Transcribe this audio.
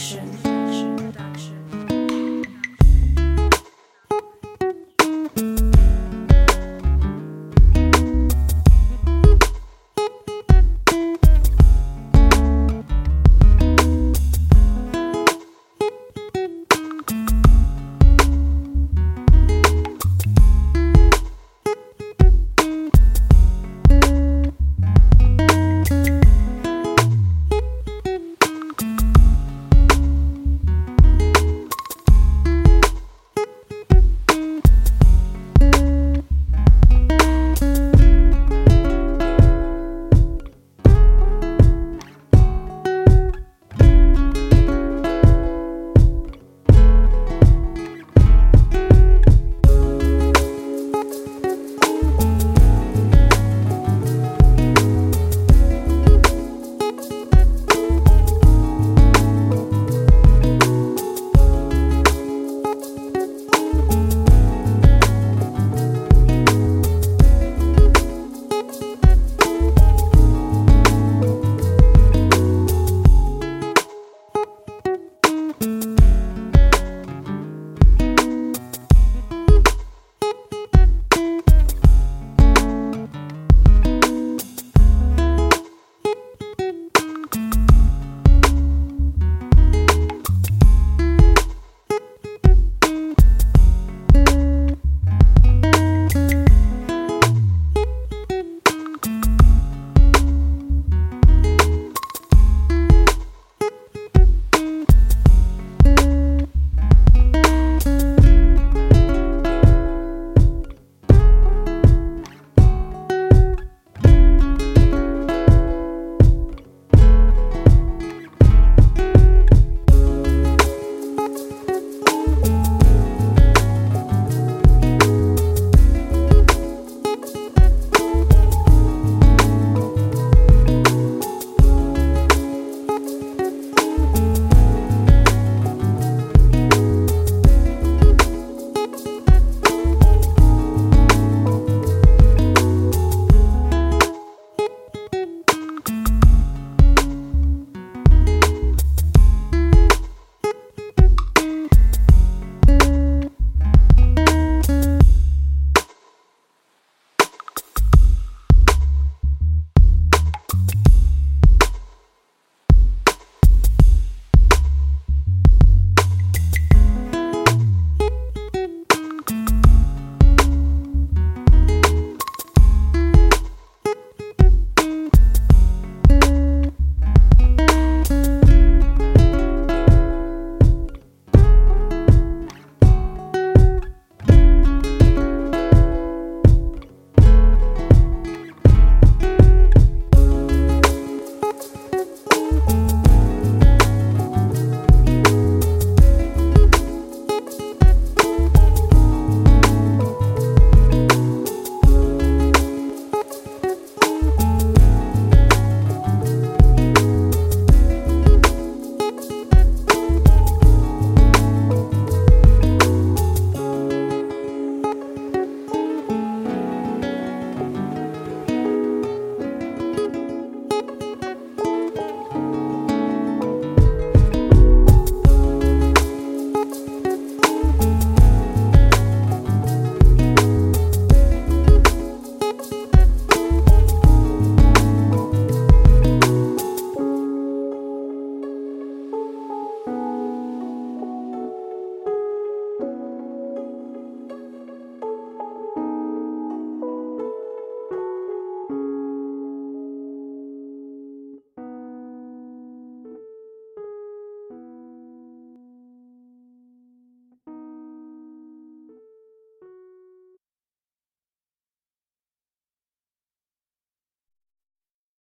action.